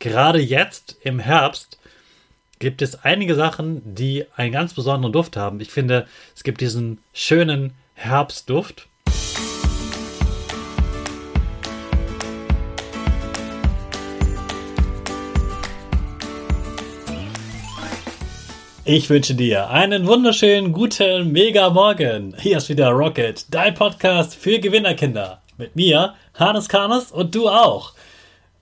Gerade jetzt im Herbst gibt es einige Sachen, die einen ganz besonderen Duft haben. Ich finde, es gibt diesen schönen Herbstduft. Ich wünsche dir einen wunderschönen guten Mega Morgen. Hier ist wieder Rocket, dein Podcast für Gewinnerkinder. Mit mir, Hannes Karnes und du auch.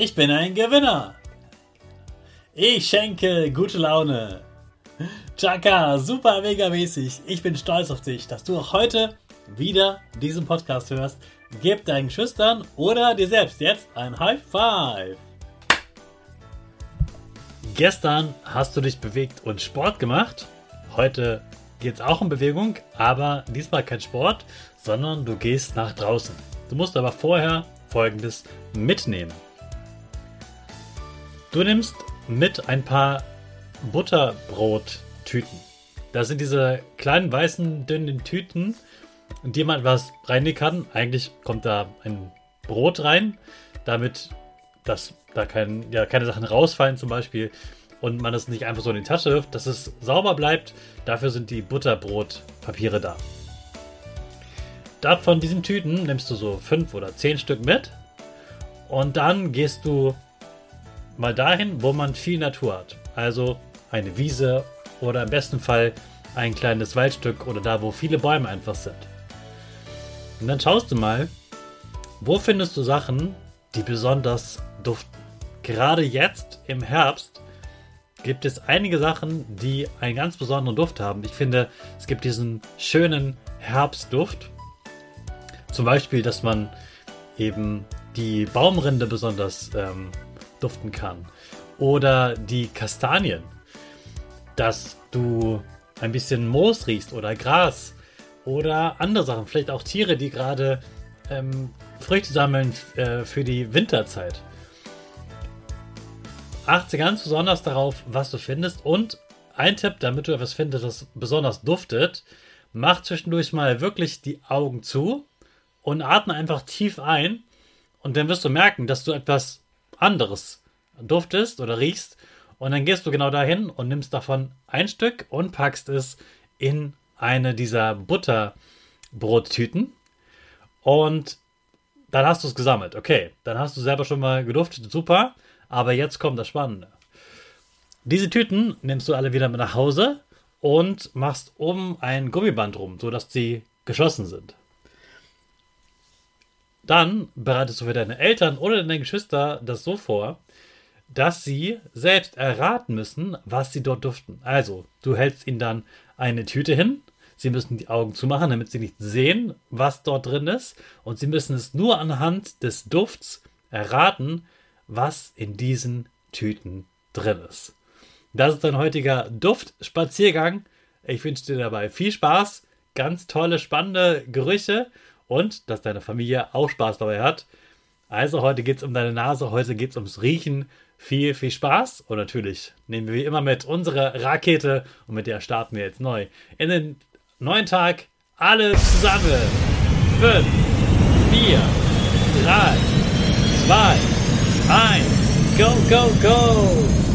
Ich bin ein Gewinner. Ich schenke gute Laune. Chaka, super mega mäßig. Ich bin stolz auf dich, dass du auch heute wieder diesen Podcast hörst. Gib deinen Schüchtern oder dir selbst jetzt ein High Five. Gestern hast du dich bewegt und Sport gemacht. Heute geht es auch um Bewegung, aber diesmal kein Sport, sondern du gehst nach draußen. Du musst aber vorher folgendes mitnehmen. Du nimmst mit ein paar Butterbrot Tüten. Das sind diese kleinen weißen, dünnen Tüten, in die man was reinlegen kann. Eigentlich kommt da ein Brot rein, damit dass da kein, ja, keine Sachen rausfallen zum Beispiel und man es nicht einfach so in die Tasche wirft, dass es sauber bleibt. Dafür sind die Butterbrotpapiere da. Davon diesen Tüten nimmst du so fünf oder zehn Stück mit und dann gehst du mal dahin, wo man viel Natur hat. Also eine Wiese oder im besten Fall ein kleines Waldstück oder da, wo viele Bäume einfach sind. Und dann schaust du mal, wo findest du Sachen, die besonders duften. Gerade jetzt im Herbst gibt es einige Sachen, die einen ganz besonderen Duft haben. Ich finde, es gibt diesen schönen Herbstduft. Zum Beispiel, dass man eben die Baumrinde besonders ähm, duften kann. Oder die Kastanien dass du ein bisschen Moos riechst oder Gras oder andere Sachen, vielleicht auch Tiere, die gerade ähm, Früchte sammeln äh, für die Winterzeit. Achte ganz besonders darauf, was du findest und ein Tipp, damit du etwas findest, das besonders duftet, mach zwischendurch mal wirklich die Augen zu und atme einfach tief ein und dann wirst du merken, dass du etwas anderes duftest oder riechst und dann gehst du genau dahin und nimmst davon ein Stück und packst es in eine dieser Butterbrottüten. Und dann hast du es gesammelt. Okay, dann hast du selber schon mal geduftet. Super. Aber jetzt kommt das Spannende. Diese Tüten nimmst du alle wieder mit nach Hause und machst um ein Gummiband rum, sodass sie geschlossen sind. Dann bereitest du für deine Eltern oder deine Geschwister das so vor, dass sie selbst erraten müssen, was sie dort duften. Also, du hältst ihnen dann eine Tüte hin. Sie müssen die Augen zumachen, damit sie nicht sehen, was dort drin ist. Und sie müssen es nur anhand des Dufts erraten, was in diesen Tüten drin ist. Das ist dein heutiger Duftspaziergang. Ich wünsche dir dabei viel Spaß, ganz tolle, spannende Gerüche und dass deine Familie auch Spaß dabei hat. Also heute geht es um deine Nase, heute geht es ums Riechen. Viel, viel Spaß und natürlich nehmen wir wie immer mit unsere Rakete und mit der starten wir jetzt neu in den neuen Tag. Alle zusammen. 5, 4, 3, 2, 1, go, go, go!